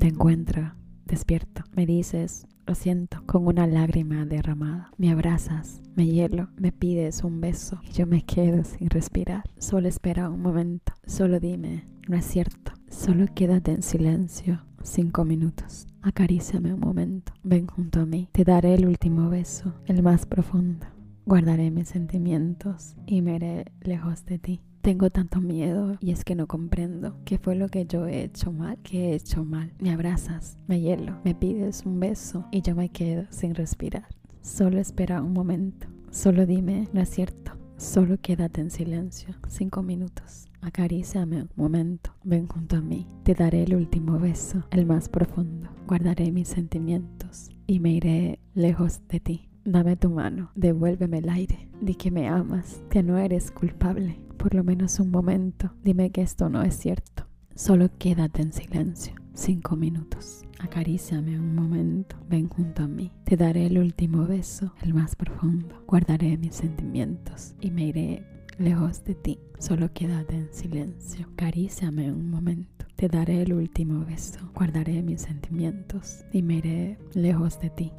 te encuentro despierto. Me dices, lo siento, con una lágrima derramada. Me abrazas, me hielo, me pides un beso y yo me quedo sin respirar. Solo espera un momento, solo dime, no es cierto. Solo quédate en silencio cinco minutos. Acaríciame un momento, ven junto a mí. Te daré el último beso, el más profundo. Guardaré mis sentimientos y me iré lejos de ti. Tengo tanto miedo y es que no comprendo qué fue lo que yo he hecho mal, qué he hecho mal. Me abrazas, me hielo, me pides un beso y yo me quedo sin respirar. Solo espera un momento, solo dime, no es cierto, solo quédate en silencio, cinco minutos. Acaríciame un momento, ven junto a mí, te daré el último beso, el más profundo. Guardaré mis sentimientos y me iré lejos de ti. Dame tu mano, devuélveme el aire, di que me amas, que no eres culpable, por lo menos un momento. Dime que esto no es cierto. Solo quédate en silencio. Cinco minutos. Acaríciame un momento. Ven junto a mí. Te daré el último beso, el más profundo. Guardaré mis sentimientos y me iré lejos de ti. Solo quédate en silencio. Acaríciame un momento. Te daré el último beso. Guardaré mis sentimientos y me iré lejos de ti.